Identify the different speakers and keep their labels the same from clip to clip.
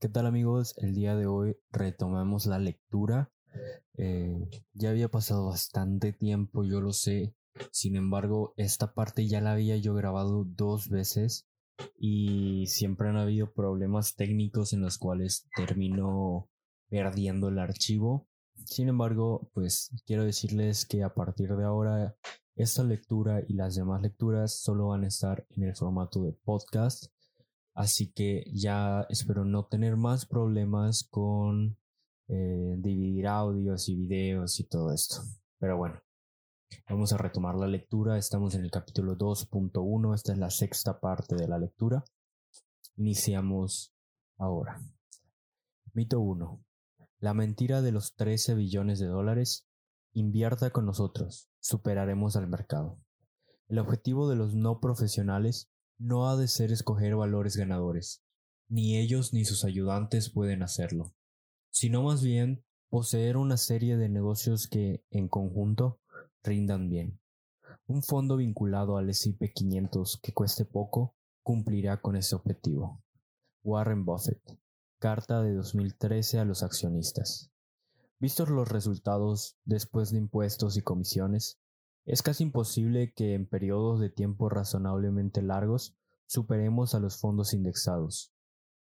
Speaker 1: ¿Qué tal amigos? El día de hoy retomamos la lectura. Eh, ya había pasado bastante tiempo, yo lo sé. Sin embargo, esta parte ya la había yo grabado dos veces y siempre han habido problemas técnicos en los cuales termino perdiendo el archivo. Sin embargo, pues quiero decirles que a partir de ahora esta lectura y las demás lecturas solo van a estar en el formato de podcast Así que ya espero no tener más problemas con eh, dividir audios y videos y todo esto. Pero bueno, vamos a retomar la lectura. Estamos en el capítulo 2.1. Esta es la sexta parte de la lectura. Iniciamos ahora. Mito 1. La mentira de los 13 billones de dólares. Invierta con nosotros. Superaremos al mercado. El objetivo de los no profesionales no ha de ser escoger valores ganadores, ni ellos ni sus ayudantes pueden hacerlo, sino más bien poseer una serie de negocios que, en conjunto, rindan bien. Un fondo vinculado al S&P 500 que cueste poco cumplirá con ese objetivo. Warren Buffett. Carta de 2013 a los accionistas. Vistos los resultados después de impuestos y comisiones, es casi imposible que en periodos de tiempo razonablemente largos superemos a los fondos indexados.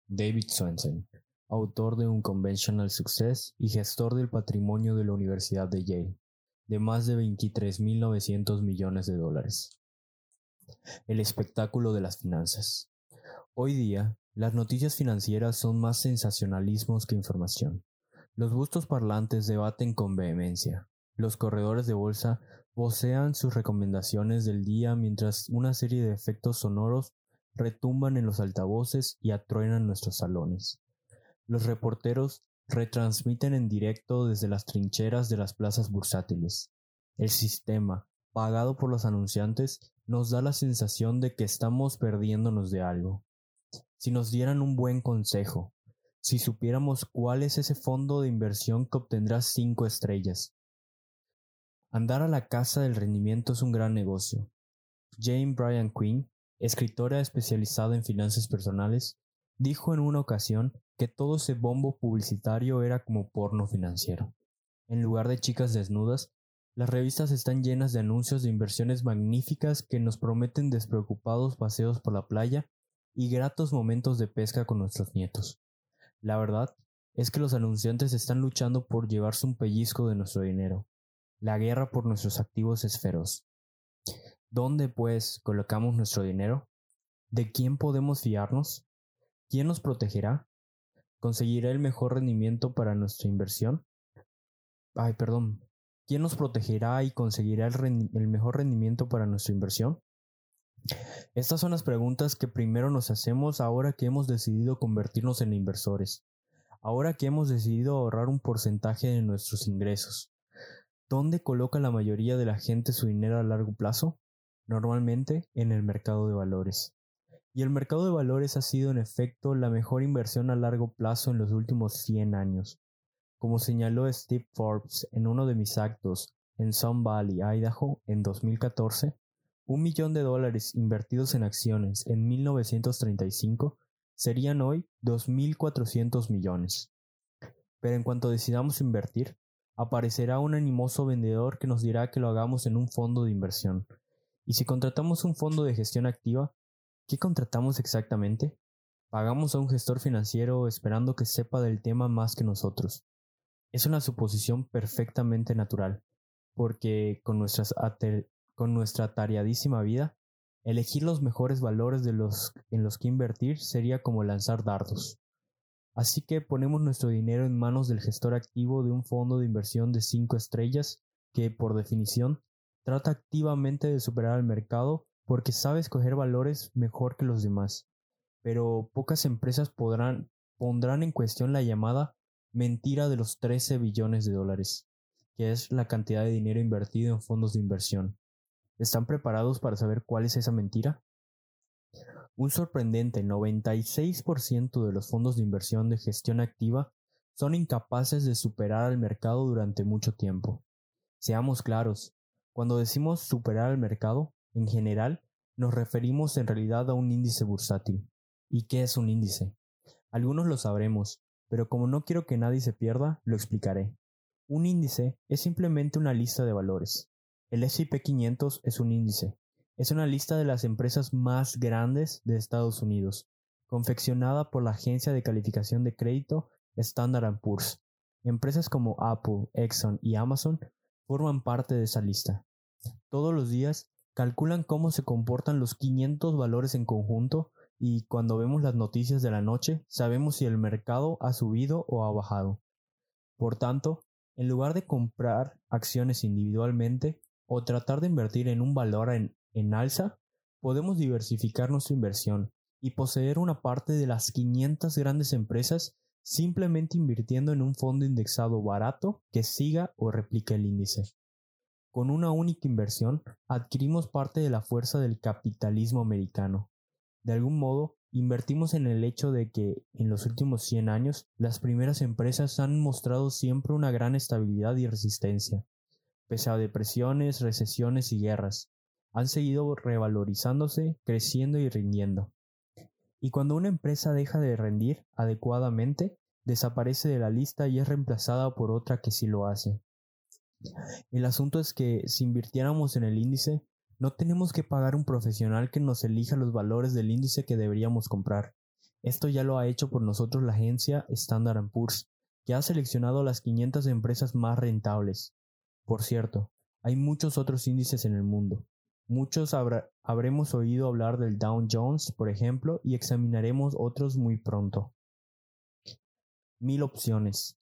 Speaker 1: David Swensen, autor de un Conventional Success y gestor del patrimonio de la Universidad de Yale, de más de 23.900 millones de dólares. El espectáculo de las finanzas. Hoy día, las noticias financieras son más sensacionalismos que información. Los bustos parlantes debaten con vehemencia. Los corredores de bolsa vocean sus recomendaciones del día mientras una serie de efectos sonoros retumban en los altavoces y atruenan nuestros salones. Los reporteros retransmiten en directo desde las trincheras de las plazas bursátiles. El sistema, pagado por los anunciantes, nos da la sensación de que estamos perdiéndonos de algo. Si nos dieran un buen consejo, si supiéramos cuál es ese fondo de inversión que obtendrá cinco estrellas, Andar a la casa del rendimiento es un gran negocio. Jane Bryan Quinn, escritora especializada en finanzas personales, dijo en una ocasión que todo ese bombo publicitario era como porno financiero. En lugar de chicas desnudas, las revistas están llenas de anuncios de inversiones magníficas que nos prometen despreocupados paseos por la playa y gratos momentos de pesca con nuestros nietos. La verdad es que los anunciantes están luchando por llevarse un pellizco de nuestro dinero. La guerra por nuestros activos es feroz. ¿Dónde, pues, colocamos nuestro dinero? ¿De quién podemos fiarnos? ¿Quién nos protegerá? ¿Conseguirá el mejor rendimiento para nuestra inversión? Ay, perdón. ¿Quién nos protegerá y conseguirá el, el mejor rendimiento para nuestra inversión? Estas son las preguntas que primero nos hacemos ahora que hemos decidido convertirnos en inversores, ahora que hemos decidido ahorrar un porcentaje de nuestros ingresos. ¿Dónde coloca la mayoría de la gente su dinero a largo plazo? Normalmente en el mercado de valores. Y el mercado de valores ha sido en efecto la mejor inversión a largo plazo en los últimos 100 años. Como señaló Steve Forbes en uno de mis actos en Sun Valley, Idaho, en 2014, un millón de dólares invertidos en acciones en 1935 serían hoy 2.400 millones. Pero en cuanto decidamos invertir, aparecerá un animoso vendedor que nos dirá que lo hagamos en un fondo de inversión. Y si contratamos un fondo de gestión activa, ¿qué contratamos exactamente? Pagamos a un gestor financiero esperando que sepa del tema más que nosotros. Es una suposición perfectamente natural, porque con, nuestra tareadísima vida, elegir los mejores valores de los en los que invertir sería como lanzar dardos. Así que ponemos nuestro dinero en manos del gestor activo de un fondo de inversión de 5 estrellas que, por definición, trata activamente de superar al mercado porque sabe escoger valores mejor que los demás. Pero pocas empresas podrán, pondrán en cuestión la llamada mentira de los 13 billones de dólares, que es la cantidad de dinero invertido en fondos de inversión. ¿Están preparados para saber cuál es esa mentira? Un sorprendente 96% de los fondos de inversión de gestión activa son incapaces de superar al mercado durante mucho tiempo. Seamos claros, cuando decimos superar al mercado, en general, nos referimos en realidad a un índice bursátil. ¿Y qué es un índice? Algunos lo sabremos, pero como no quiero que nadie se pierda, lo explicaré. Un índice es simplemente una lista de valores. El S&P 500 es un índice. Es una lista de las empresas más grandes de Estados Unidos, confeccionada por la agencia de calificación de crédito Standard Poor's. Empresas como Apple, Exxon y Amazon forman parte de esa lista. Todos los días calculan cómo se comportan los 500 valores en conjunto y cuando vemos las noticias de la noche sabemos si el mercado ha subido o ha bajado. Por tanto, en lugar de comprar acciones individualmente o tratar de invertir en un valor en, en alza, podemos diversificar nuestra inversión y poseer una parte de las 500 grandes empresas simplemente invirtiendo en un fondo indexado barato que siga o replique el índice. Con una única inversión adquirimos parte de la fuerza del capitalismo americano. De algún modo, invertimos en el hecho de que en los últimos 100 años las primeras empresas han mostrado siempre una gran estabilidad y resistencia. Pese a depresiones, recesiones y guerras, han seguido revalorizándose, creciendo y rindiendo. Y cuando una empresa deja de rendir adecuadamente, desaparece de la lista y es reemplazada por otra que sí lo hace. El asunto es que si invirtiéramos en el índice, no tenemos que pagar un profesional que nos elija los valores del índice que deberíamos comprar. Esto ya lo ha hecho por nosotros la agencia Standard Poor's, que ha seleccionado las 500 empresas más rentables. Por cierto, hay muchos otros índices en el mundo. Muchos habremos oído hablar del Dow Jones, por ejemplo, y examinaremos otros muy pronto. Mil opciones.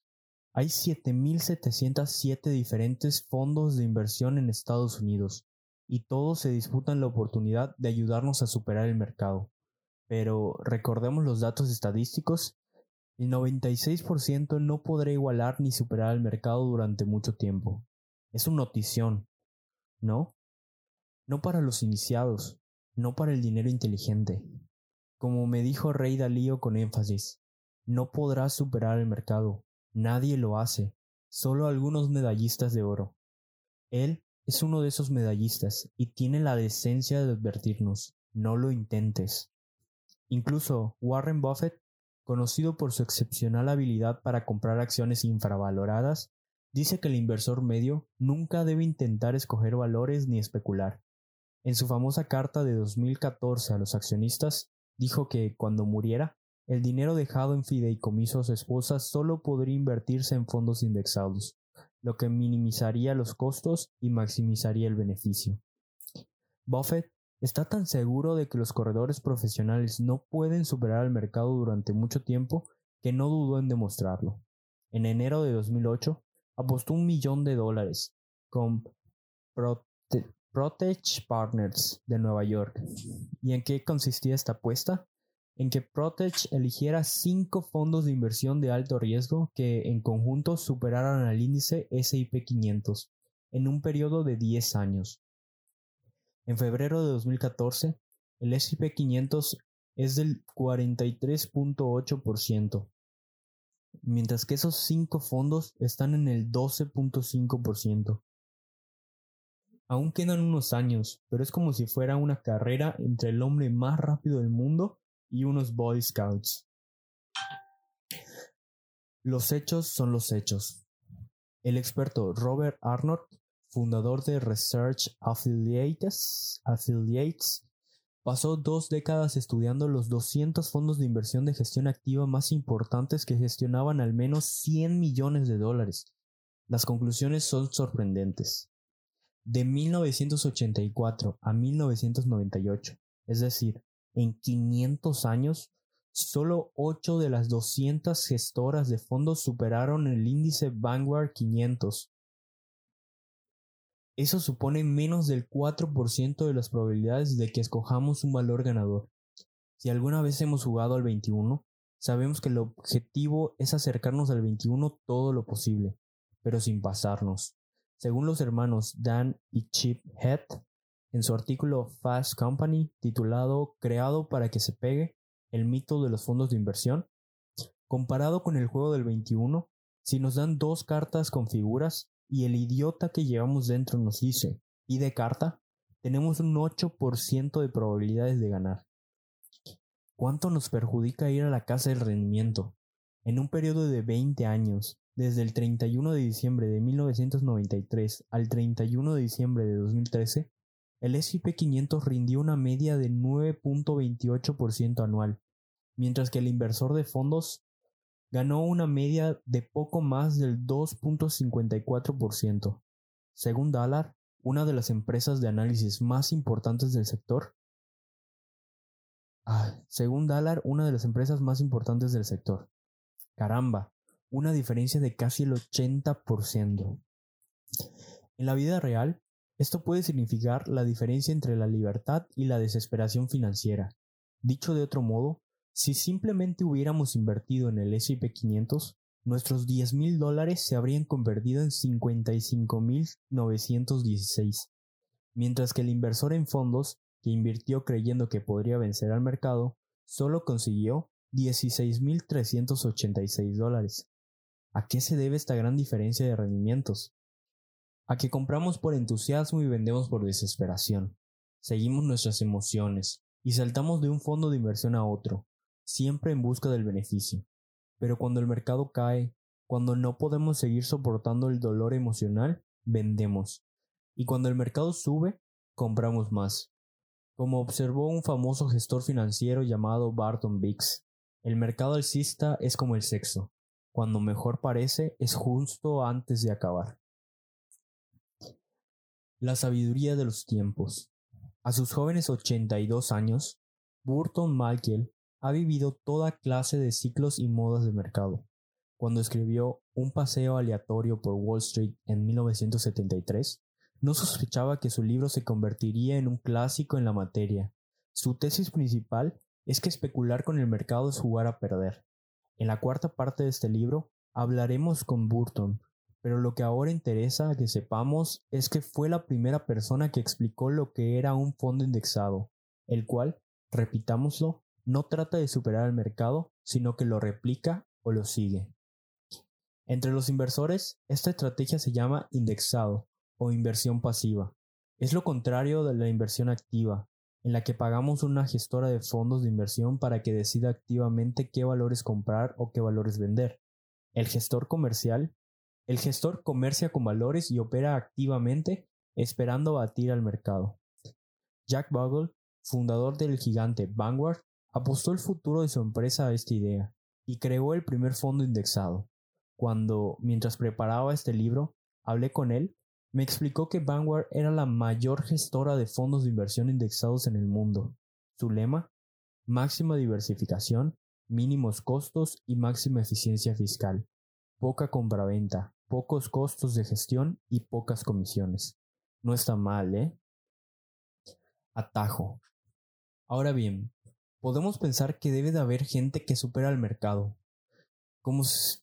Speaker 1: Hay 7.707 diferentes fondos de inversión en Estados Unidos y todos se disputan la oportunidad de ayudarnos a superar el mercado. Pero recordemos los datos estadísticos. El 96% no podrá igualar ni superar el mercado durante mucho tiempo. Es una notición, ¿no? No para los iniciados, no para el dinero inteligente. Como me dijo Rey Dalío con énfasis, no podrás superar el mercado, Nadie lo hace, solo algunos medallistas de oro. Él es uno de esos medallistas y tiene la decencia de advertirnos, no lo intentes. Incluso Warren Buffett, conocido por su excepcional habilidad para comprar acciones infravaloradas, dice que el inversor medio nunca debe intentar escoger valores ni especular. En su famosa carta de 2014 a los accionistas, dijo que cuando muriera, el dinero dejado en fideicomiso a su esposa solo podría invertirse en fondos indexados, lo que minimizaría los costos y maximizaría el beneficio. Buffett está tan seguro de que los corredores profesionales no pueden superar al mercado durante mucho tiempo que no dudó en demostrarlo. En enero de 2008 apostó un millón de dólares con Protege Partners de Nueva York. ¿Y en qué consistía esta apuesta? en que Protege eligiera cinco fondos de inversión de alto riesgo que en conjunto superaran al índice SIP 500 en un periodo de 10 años. En febrero de 2014, el SIP 500 es del 43.8%, mientras que esos cinco fondos están en el 12.5%. Aún quedan unos años, pero es como si fuera una carrera entre el hombre más rápido del mundo y unos Boy Scouts. Los hechos son los hechos. El experto Robert Arnold, fundador de Research Affiliates, Affiliates, pasó dos décadas estudiando los 200 fondos de inversión de gestión activa más importantes que gestionaban al menos 100 millones de dólares. Las conclusiones son sorprendentes. De 1984 a 1998, es decir, en 500 años, solo 8 de las 200 gestoras de fondos superaron el índice Vanguard 500. Eso supone menos del 4% de las probabilidades de que escojamos un valor ganador. Si alguna vez hemos jugado al 21, sabemos que el objetivo es acercarnos al 21 todo lo posible, pero sin pasarnos. Según los hermanos Dan y Chip Head, en su artículo Fast Company titulado Creado para que se pegue, el mito de los fondos de inversión. Comparado con el juego del 21, si nos dan dos cartas con figuras y el idiota que llevamos dentro nos dice pide carta, tenemos un 8% de probabilidades de ganar. ¿Cuánto nos perjudica ir a la casa del rendimiento? En un periodo de 20 años, desde el 31 de diciembre de 1993 al 31 de diciembre de 2013, el S&P 500 rindió una media de 9.28% anual, mientras que el inversor de fondos ganó una media de poco más del 2.54%. Según Dallar, una de las empresas de análisis más importantes del sector, ah, según Dallar, una de las empresas más importantes del sector. Caramba, una diferencia de casi el 80%. En la vida real, esto puede significar la diferencia entre la libertad y la desesperación financiera. Dicho de otro modo, si simplemente hubiéramos invertido en el S&P 500, nuestros 10 mil dólares se habrían convertido en 55.916, mientras que el inversor en fondos, que invirtió creyendo que podría vencer al mercado, solo consiguió 16.386 dólares. ¿A qué se debe esta gran diferencia de rendimientos? a que compramos por entusiasmo y vendemos por desesperación. Seguimos nuestras emociones y saltamos de un fondo de inversión a otro, siempre en busca del beneficio. Pero cuando el mercado cae, cuando no podemos seguir soportando el dolor emocional, vendemos. Y cuando el mercado sube, compramos más. Como observó un famoso gestor financiero llamado Barton Biggs, el mercado alcista es como el sexo. Cuando mejor parece es justo antes de acabar. La sabiduría de los tiempos. A sus jóvenes 82 años, Burton Malkiel ha vivido toda clase de ciclos y modas de mercado. Cuando escribió Un paseo aleatorio por Wall Street en 1973, no sospechaba que su libro se convertiría en un clásico en la materia. Su tesis principal es que especular con el mercado es jugar a perder. En la cuarta parte de este libro hablaremos con Burton pero lo que ahora interesa que sepamos es que fue la primera persona que explicó lo que era un fondo indexado, el cual, repitámoslo, no trata de superar al mercado, sino que lo replica o lo sigue. Entre los inversores, esta estrategia se llama indexado o inversión pasiva. Es lo contrario de la inversión activa, en la que pagamos una gestora de fondos de inversión para que decida activamente qué valores comprar o qué valores vender. El gestor comercial el gestor comercia con valores y opera activamente esperando batir al mercado. Jack Bogle, fundador del gigante Vanguard, apostó el futuro de su empresa a esta idea y creó el primer fondo indexado. Cuando, mientras preparaba este libro, hablé con él, me explicó que Vanguard era la mayor gestora de fondos de inversión indexados en el mundo. Su lema, máxima diversificación, mínimos costos y máxima eficiencia fiscal poca compraventa, pocos costos de gestión y pocas comisiones. No está mal, ¿eh? Atajo. Ahora bien, podemos pensar que debe de haber gente que supera al mercado. Como si,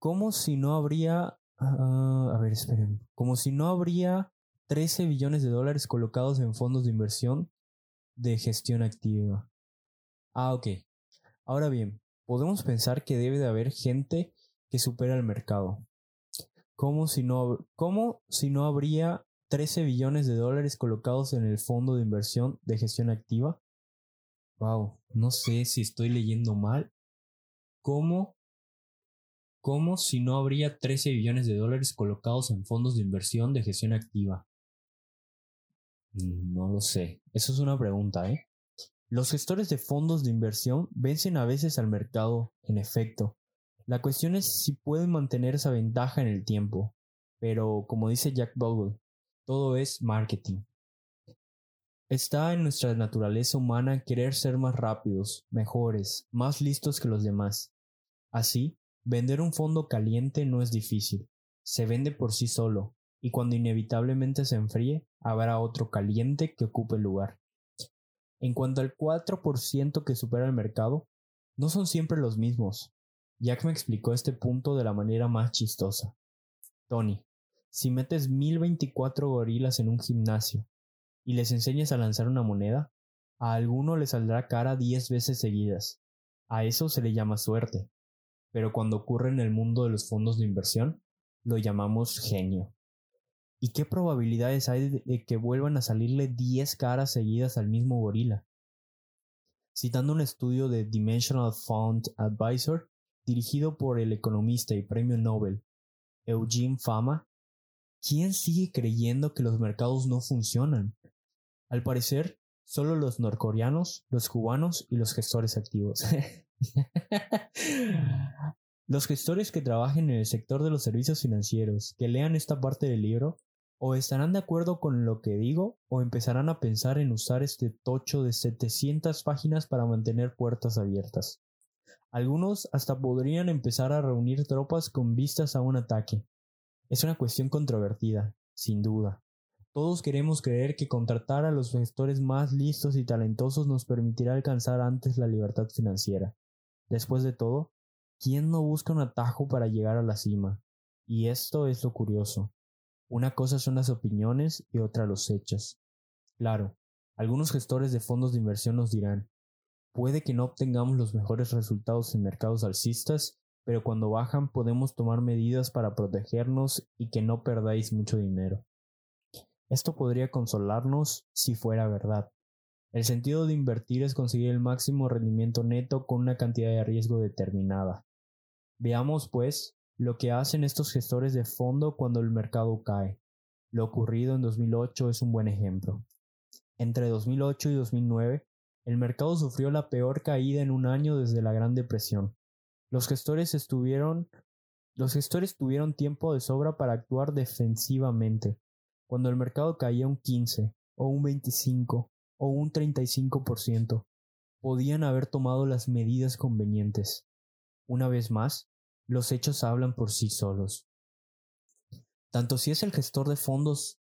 Speaker 1: como si no habría... Ah, a ver, esperen. Como si no habría 13 billones de dólares colocados en fondos de inversión de gestión activa. Ah, ok. Ahora bien, podemos pensar que debe de haber gente que supera el mercado. ¿Cómo si no, cómo si no habría 13 billones de dólares colocados en el fondo de inversión de gestión activa? Wow, no sé si estoy leyendo mal. ¿Cómo? ¿Cómo si no habría 13 billones de dólares colocados en fondos de inversión de gestión activa? Mm, no lo sé. Eso es una pregunta, ¿eh? Los gestores de fondos de inversión vencen a veces al mercado, en efecto, la cuestión es si pueden mantener esa ventaja en el tiempo, pero como dice Jack Bogle, todo es marketing. Está en nuestra naturaleza humana querer ser más rápidos, mejores, más listos que los demás. Así, vender un fondo caliente no es difícil, se vende por sí solo, y cuando inevitablemente se enfríe, habrá otro caliente que ocupe el lugar. En cuanto al 4% que supera el mercado, no son siempre los mismos, Jack me explicó este punto de la manera más chistosa. Tony, si metes 1024 gorilas en un gimnasio y les enseñas a lanzar una moneda, a alguno le saldrá cara 10 veces seguidas. A eso se le llama suerte. Pero cuando ocurre en el mundo de los fondos de inversión, lo llamamos genio. ¿Y qué probabilidades hay de que vuelvan a salirle 10 caras seguidas al mismo gorila? Citando un estudio de Dimensional Fund Advisor dirigido por el economista y premio Nobel Eugene Fama, ¿quién sigue creyendo que los mercados no funcionan? Al parecer, solo los norcoreanos, los cubanos y los gestores activos. los gestores que trabajen en el sector de los servicios financieros, que lean esta parte del libro, o estarán de acuerdo con lo que digo o empezarán a pensar en usar este tocho de 700 páginas para mantener puertas abiertas. Algunos hasta podrían empezar a reunir tropas con vistas a un ataque. Es una cuestión controvertida, sin duda. Todos queremos creer que contratar a los gestores más listos y talentosos nos permitirá alcanzar antes la libertad financiera. Después de todo, ¿quién no busca un atajo para llegar a la cima? Y esto es lo curioso. Una cosa son las opiniones y otra los hechos. Claro, algunos gestores de fondos de inversión nos dirán, puede que no obtengamos los mejores resultados en mercados alcistas, pero cuando bajan podemos tomar medidas para protegernos y que no perdáis mucho dinero. Esto podría consolarnos si fuera verdad. El sentido de invertir es conseguir el máximo rendimiento neto con una cantidad de riesgo determinada. Veamos, pues, lo que hacen estos gestores de fondo cuando el mercado cae. Lo ocurrido en 2008 es un buen ejemplo. Entre 2008 y 2009, el mercado sufrió la peor caída en un año desde la Gran Depresión. Los gestores los gestores tuvieron tiempo de sobra para actuar defensivamente, cuando el mercado caía un 15 o un 25 o un 35%, podían haber tomado las medidas convenientes. Una vez más, los hechos hablan por sí solos. Tanto si es el gestor de fondos,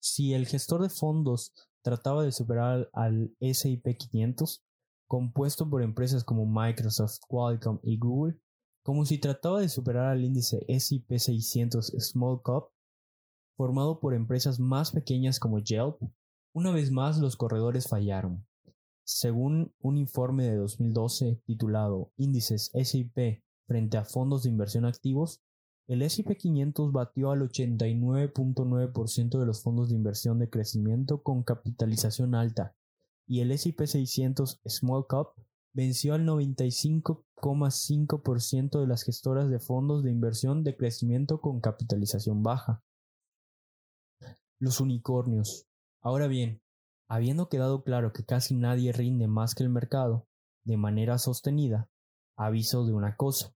Speaker 1: si el gestor de fondos trataba de superar al SIP 500, compuesto por empresas como Microsoft, Qualcomm y Google, como si trataba de superar al índice SIP 600 Small Cap, formado por empresas más pequeñas como Yelp, una vez más los corredores fallaron. Según un informe de 2012 titulado Índices SIP frente a fondos de inversión activos, el S&P 500 batió al 89.9% de los fondos de inversión de crecimiento con capitalización alta y el S&P 600 Small Cap venció al 95,5% de las gestoras de fondos de inversión de crecimiento con capitalización baja. Los unicornios. Ahora bien, habiendo quedado claro que casi nadie rinde más que el mercado, de manera sostenida, aviso de una cosa.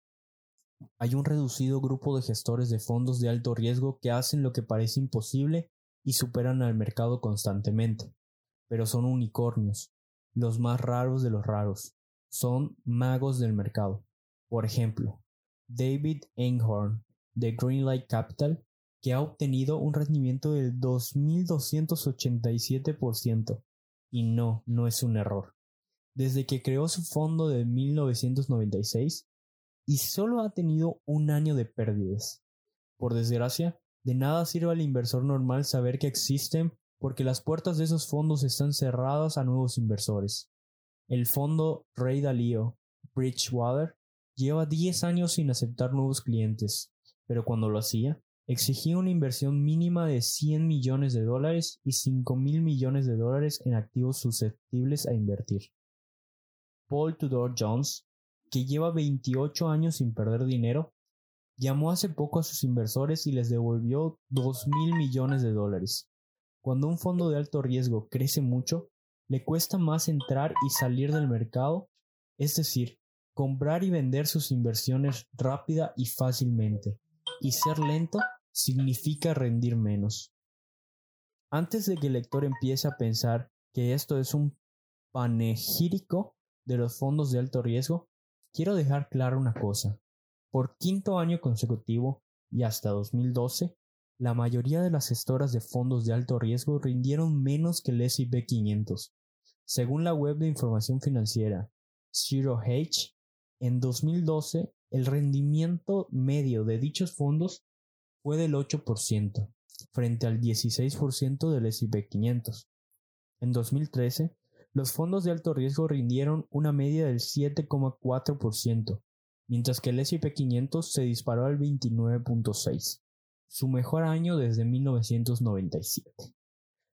Speaker 1: Hay un reducido grupo de gestores de fondos de alto riesgo que hacen lo que parece imposible y superan al mercado constantemente, pero son unicornios, los más raros de los raros, son magos del mercado. Por ejemplo, David Einhorn de Greenlight Capital que ha obtenido un rendimiento del 2.287%. Y no, no es un error. Desde que creó su fondo de 1996 y solo ha tenido un año de pérdidas. Por desgracia, de nada sirve al inversor normal saber que existen porque las puertas de esos fondos están cerradas a nuevos inversores. El fondo Rey Dalío, Bridgewater, lleva 10 años sin aceptar nuevos clientes, pero cuando lo hacía, exigía una inversión mínima de 100 millones de dólares y 5 mil millones de dólares en activos susceptibles a invertir. Paul Tudor Jones, que lleva 28 años sin perder dinero, llamó hace poco a sus inversores y les devolvió 2 mil millones de dólares. Cuando un fondo de alto riesgo crece mucho, le cuesta más entrar y salir del mercado, es decir, comprar y vender sus inversiones rápida y fácilmente, y ser lento significa rendir menos. Antes de que el lector empiece a pensar que esto es un panegírico de los fondos de alto riesgo, quiero dejar claro una cosa. Por quinto año consecutivo y hasta 2012, la mayoría de las gestoras de fondos de alto riesgo rindieron menos que el S&P 500. Según la web de información financiera Zero H, en 2012 el rendimiento medio de dichos fondos fue del 8%, frente al 16% del S&P 500. En 2013, los fondos de alto riesgo rindieron una media del 7,4%, mientras que el S&P 500 se disparó al 29,6%, su mejor año desde 1997.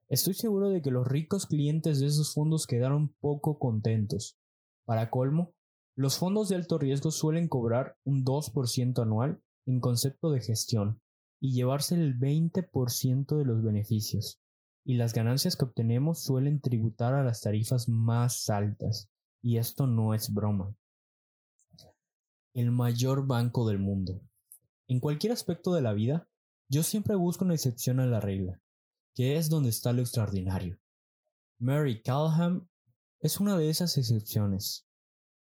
Speaker 1: Estoy seguro de que los ricos clientes de esos fondos quedaron poco contentos, Para colmo, los fondos de alto riesgo suelen cobrar un 2% anual en concepto de gestión y llevarse el 20% de los beneficios, y las ganancias que obtenemos suelen tributar a las tarifas más altas, y esto no es broma. El mayor banco del mundo. En cualquier aspecto de la vida, yo siempre busco una excepción a la regla, que es donde está lo extraordinario. Mary Callahan es una de esas excepciones.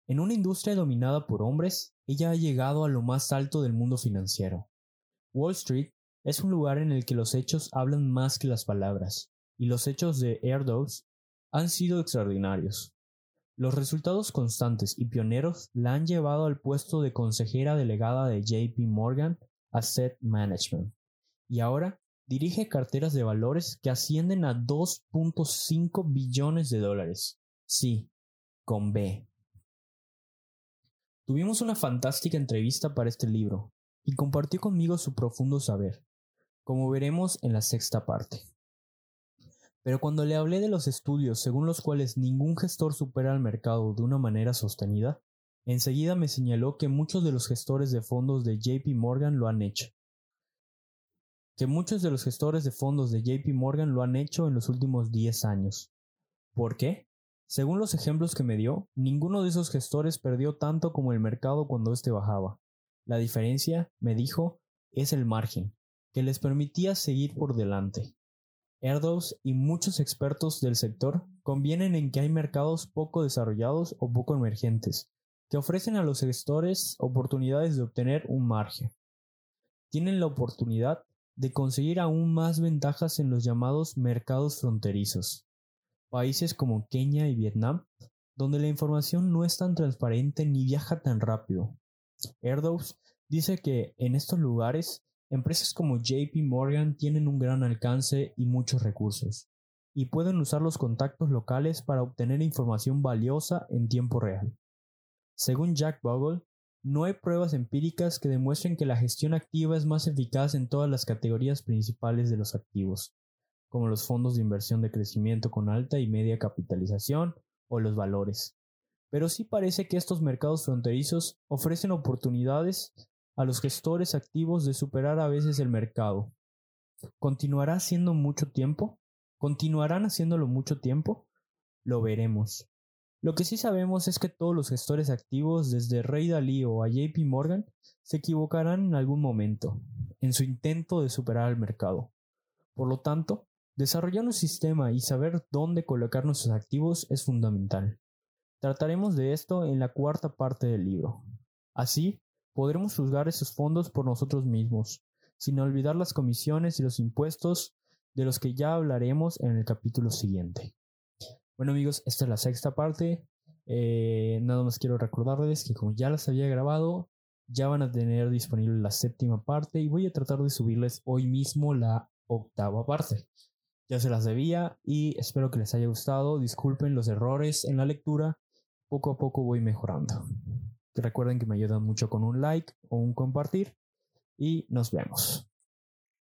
Speaker 1: En una industria dominada por hombres, ella ha llegado a lo más alto del mundo financiero. Wall Street es un lugar en el que los hechos hablan más que las palabras, y los hechos de Erdos han sido extraordinarios. Los resultados constantes y pioneros la han llevado al puesto de consejera delegada de JP Morgan Asset Management, y ahora dirige carteras de valores que ascienden a 2.5 billones de dólares. Sí, con B. Tuvimos una fantástica entrevista para este libro, y compartió conmigo su profundo saber, como veremos en la sexta parte. Pero cuando le hablé de los estudios según los cuales ningún gestor supera al mercado de una manera sostenida, enseguida me señaló que muchos de los gestores de fondos de JP Morgan lo han hecho. Que muchos de los gestores de fondos de JP Morgan lo han hecho en los últimos 10 años. ¿Por qué? Según los ejemplos que me dio, ninguno de esos gestores perdió tanto como el mercado cuando éste bajaba. La diferencia, me dijo, es el margen, que les permitía seguir por delante. Erdos y muchos expertos del sector convienen en que hay mercados poco desarrollados o poco emergentes, que ofrecen a los gestores oportunidades de obtener un margen. Tienen la oportunidad de conseguir aún más ventajas en los llamados mercados fronterizos, países como Kenia y Vietnam, donde la información no es tan transparente ni viaja tan rápido. Erdos dice que en estos lugares empresas como JP Morgan tienen un gran alcance y muchos recursos, y pueden usar los contactos locales para obtener información valiosa en tiempo real. Según Jack Bogle, no hay pruebas empíricas que demuestren que la gestión activa es más eficaz en todas las categorías principales de los activos, como los fondos de inversión de crecimiento con alta y media capitalización o los valores. Pero sí parece que estos mercados fronterizos ofrecen oportunidades a los gestores activos de superar a veces el mercado. ¿Continuará haciendo mucho tiempo? ¿Continuarán haciéndolo mucho tiempo? Lo veremos. Lo que sí sabemos es que todos los gestores activos, desde Ray Dalio a JP Morgan, se equivocarán en algún momento, en su intento de superar al mercado. Por lo tanto, Desarrollar un sistema y saber dónde colocar nuestros activos es fundamental. Trataremos de esto en la cuarta parte del libro. Así, podremos juzgar esos fondos por nosotros mismos, sin olvidar las comisiones y los impuestos de los que ya hablaremos en el capítulo siguiente. Bueno amigos, esta es la sexta parte. Eh, nada más quiero recordarles que como ya las había grabado, ya van a tener disponible la séptima parte y voy a tratar de subirles hoy mismo la octava parte. Ya se las debía y espero que les haya gustado. Disculpen los errores en la lectura. Poco a poco voy mejorando. Recuerden que me ayudan mucho con un like o un compartir y nos vemos.